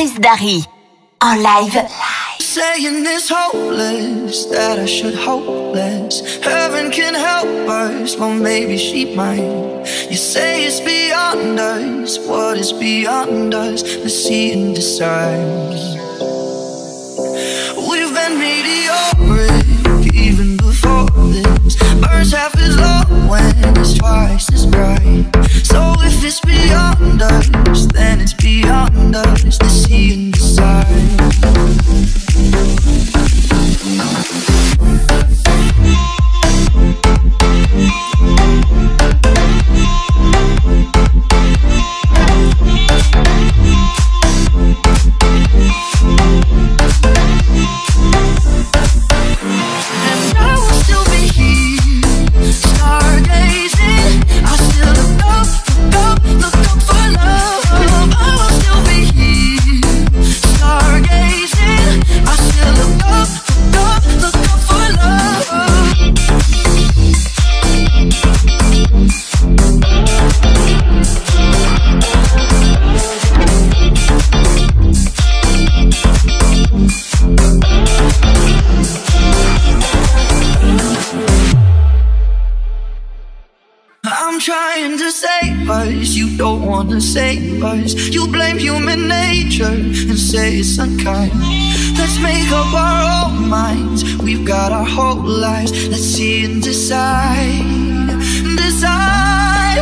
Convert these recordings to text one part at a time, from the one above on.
Chris Darry en live. Saying it's hopeless, that I should hope less. Heaven can help us, well, maybe she might. You say it's beyond us, what is beyond us? Let's see and decide. We've been meteoric even before this. Burns half as long when it's twice as bright. So if it's beyond us, then it's beyond us. Let's see and decide. We've got our whole lives. Let's see and decide. Decide.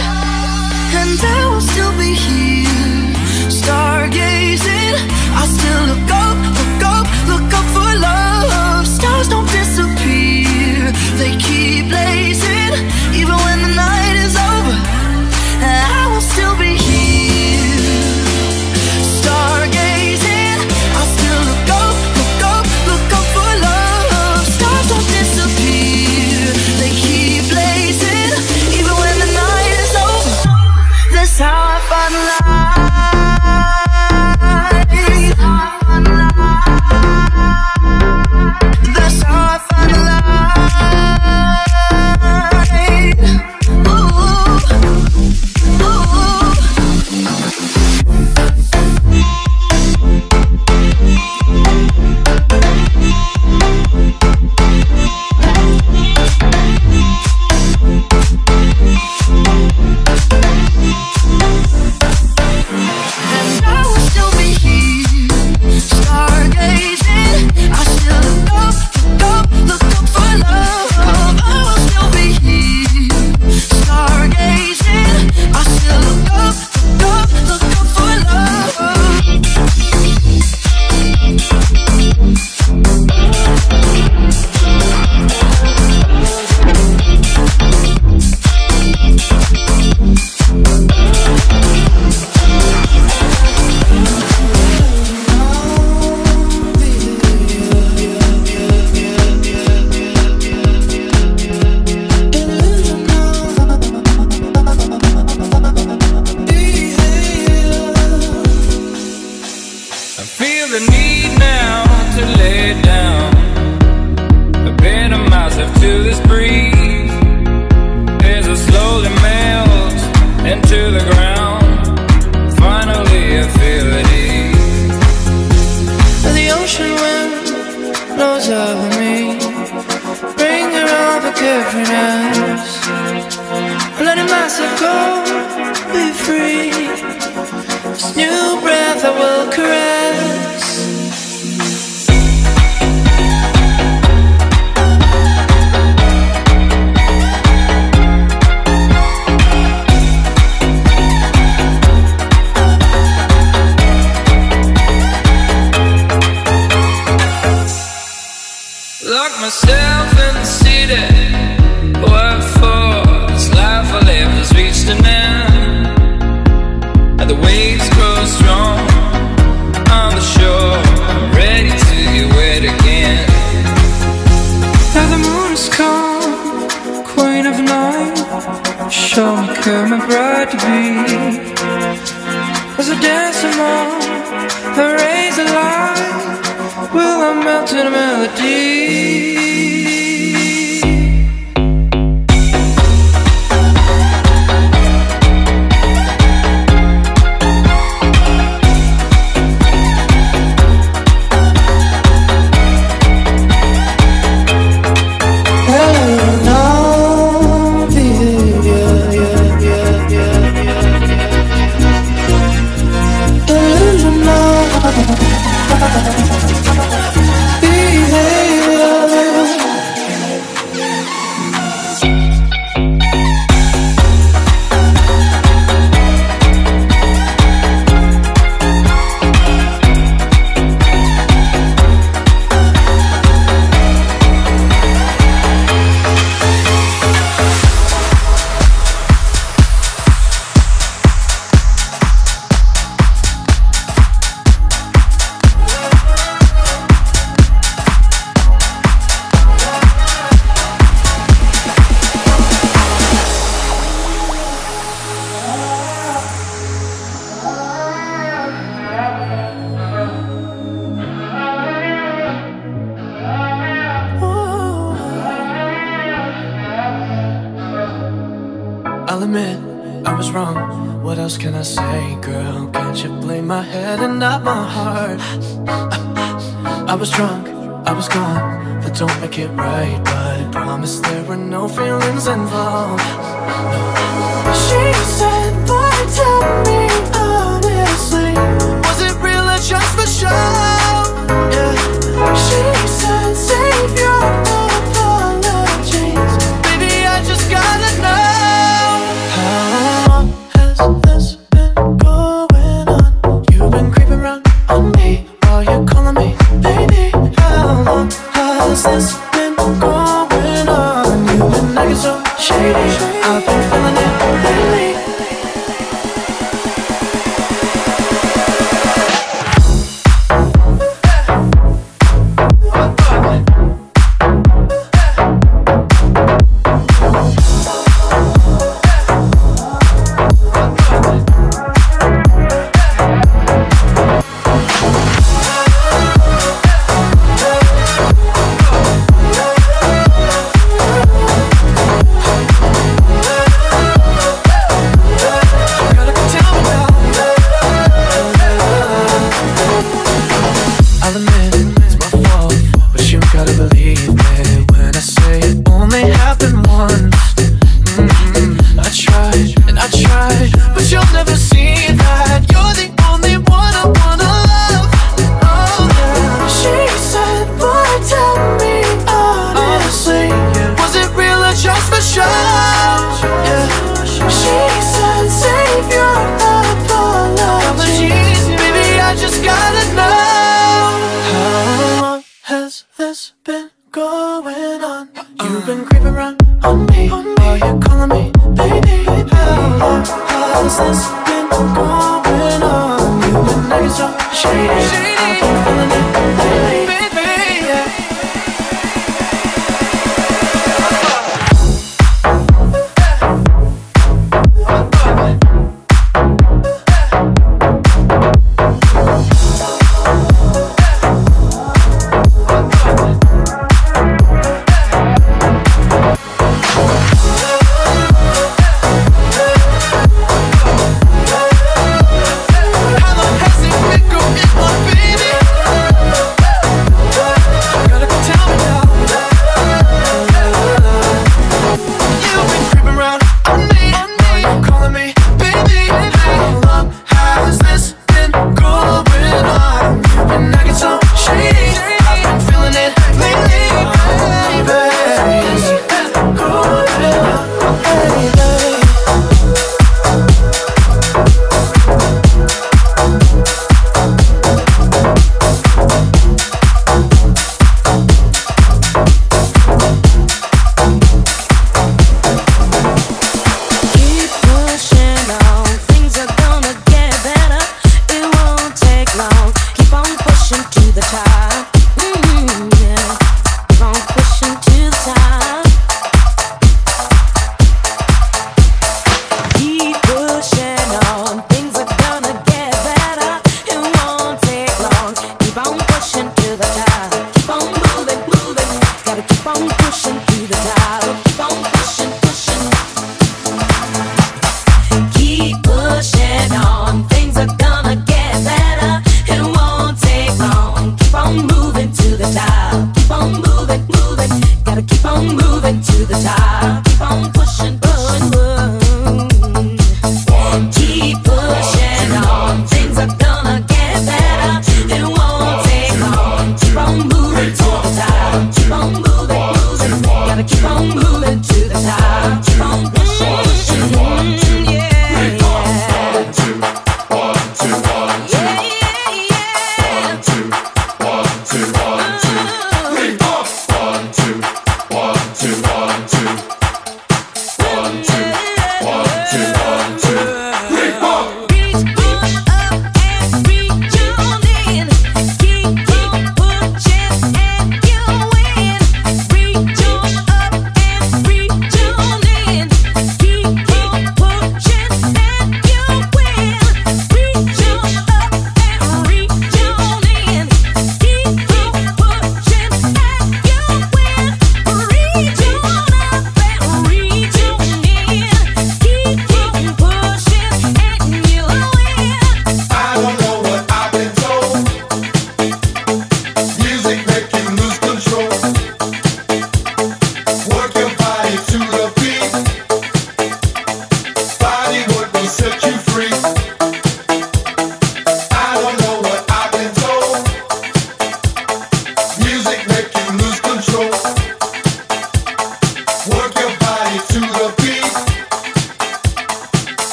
And I will still be here, stargazing. I'll still look up,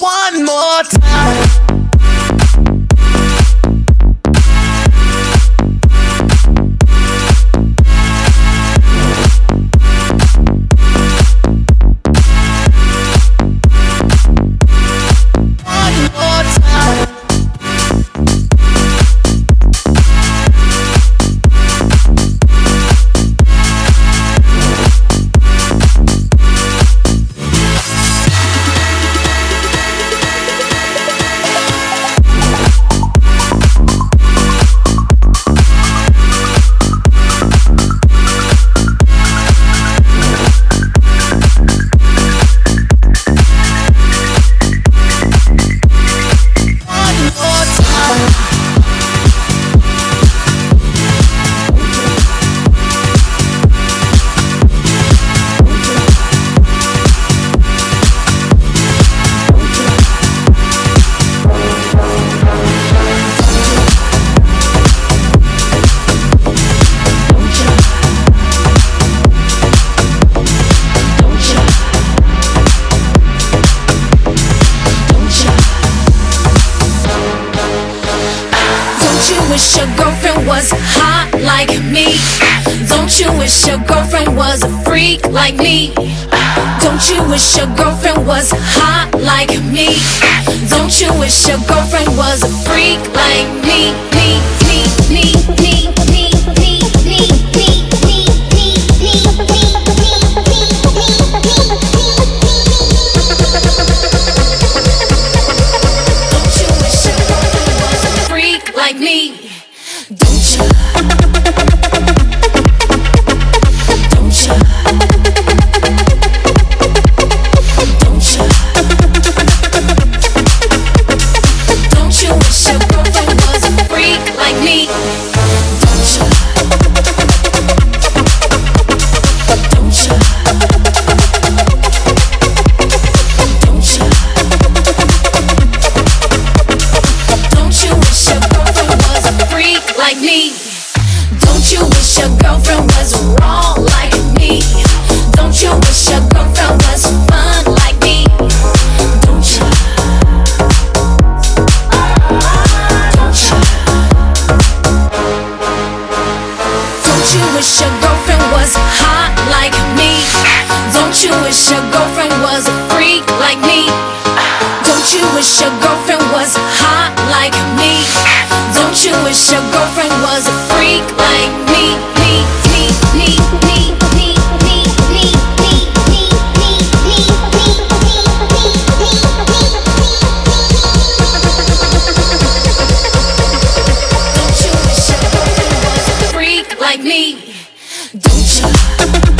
one more time. Don't you wish your girlfriend was hot like me? Don't you wish your girlfriend was a freak like me? Don't you wish your girlfriend was hot like me? Don't you wish your girlfriend was a freak like me, me, me, me, me? Don't you wish your girlfriend was hot like me? Don't you wish your girlfriend was a freak like me? Me, me, me, me. Don't you?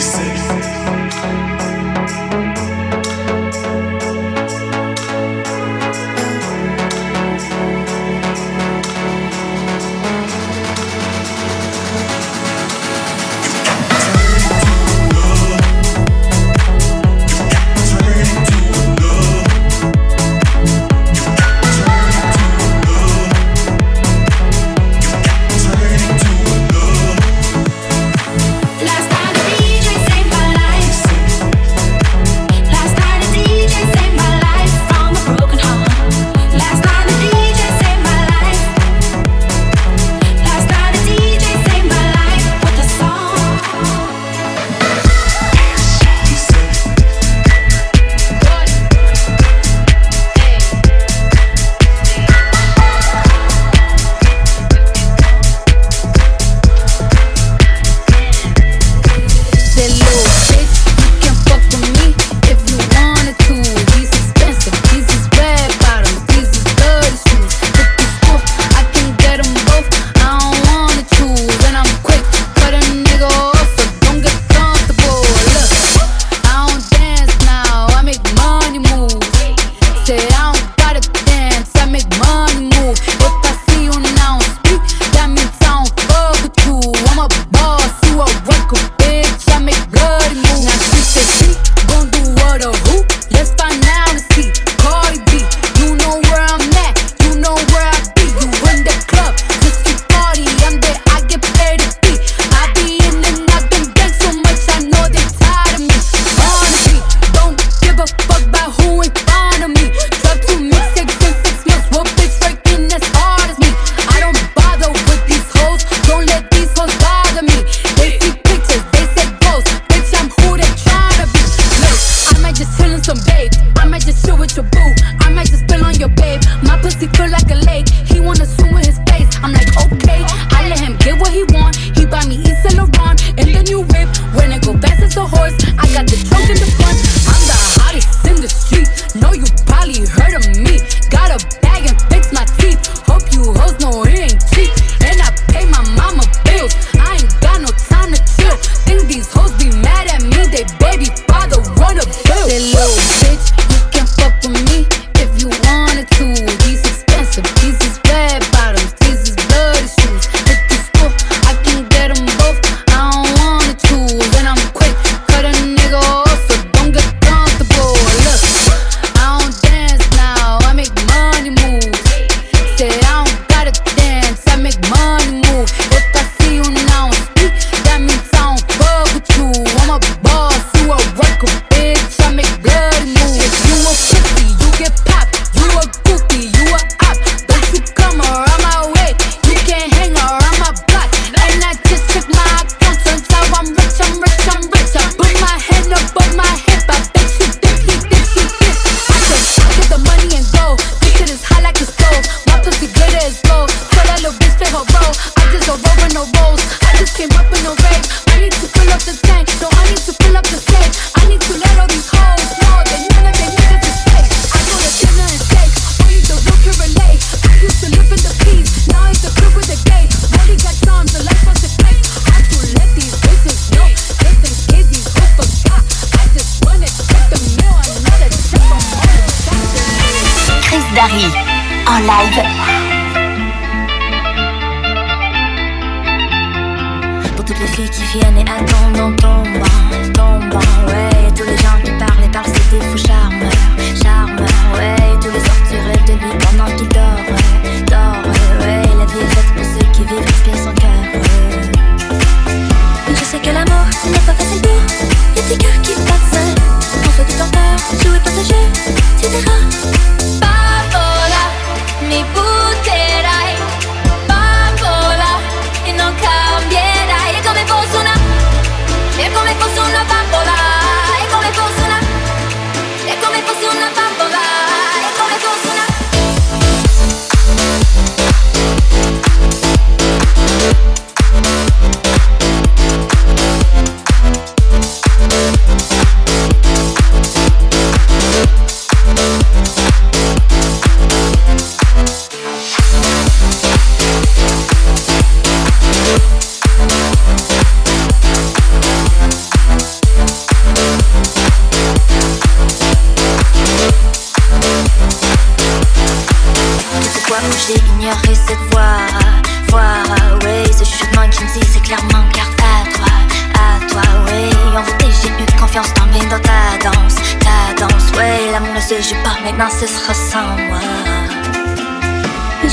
six.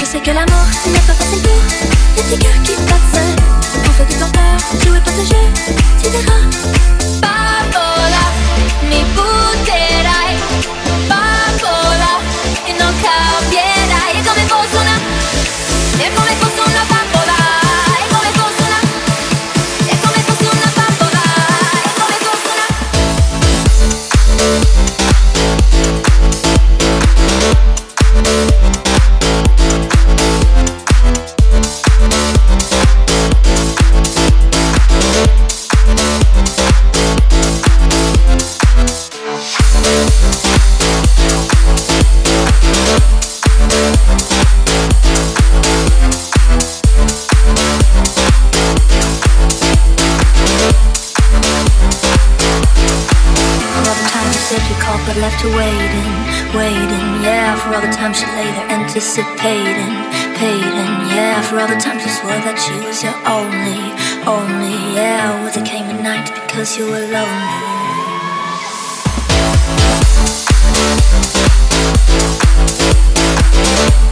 sais que l'amour n'est pas facile pour les petits cœurs qui battent On fait tout en peur, jouer passager, etc. Papola, mi buterai Papola, e non cambierai fosse una, fosse una papola. E come fosse una, e come fosse una papola. E come fosse una To waiting, waiting, yeah, for all the time she lay there anticipating, pating, yeah, for all the times she swore that she was your only, only, yeah, well, there came a night because you were lonely. Thank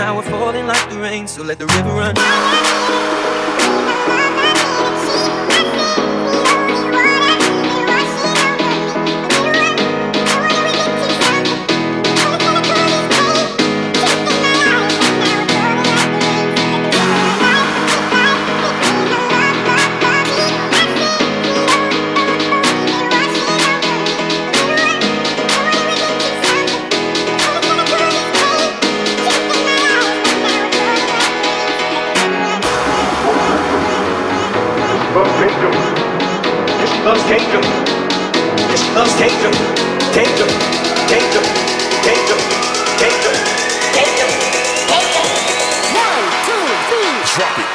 now we're falling like the rain, so let the river run. Drop it.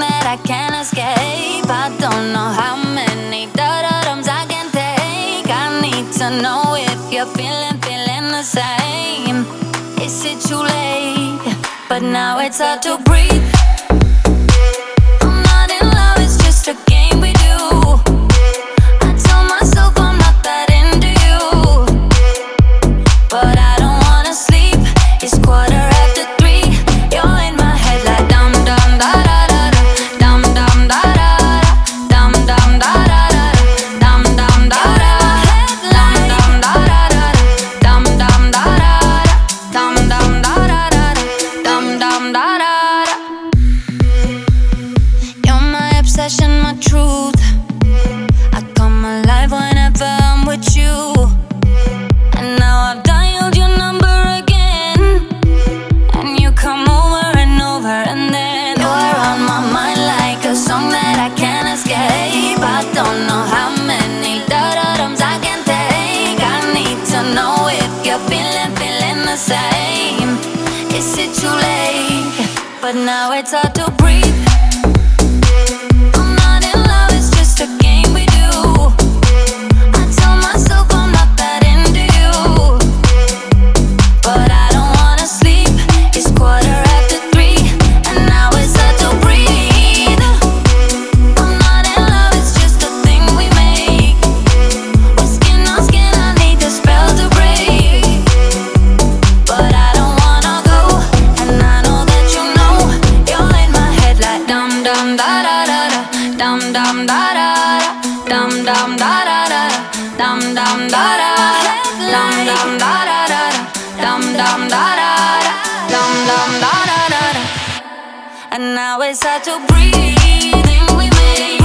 that I can't escape. I don't know how many dotums I can take. I need to know if you're feeling, feeling the same. Is it too late? But now it's hard to breathe. dum dum da da da. Dum dum da da. Dum dum da da da. Dum dum da da dum dum da da da. And now it's hard to breathe and we made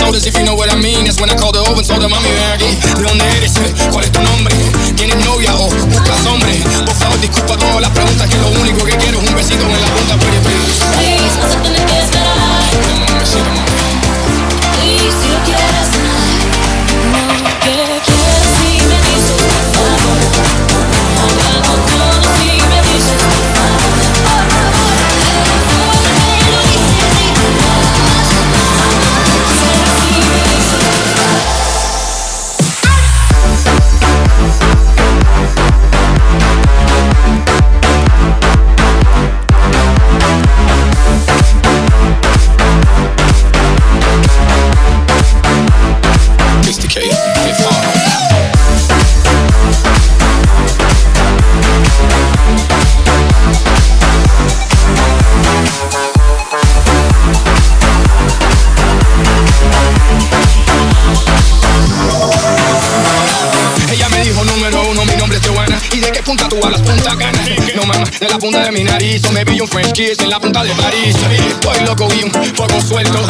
shoulders, if you know what I mean. That's when I called her over told her, Mommy, where I get punta de mi nariz. O me pillo un French kiss en la punta del nariz. Estoy loco y un poco suelto.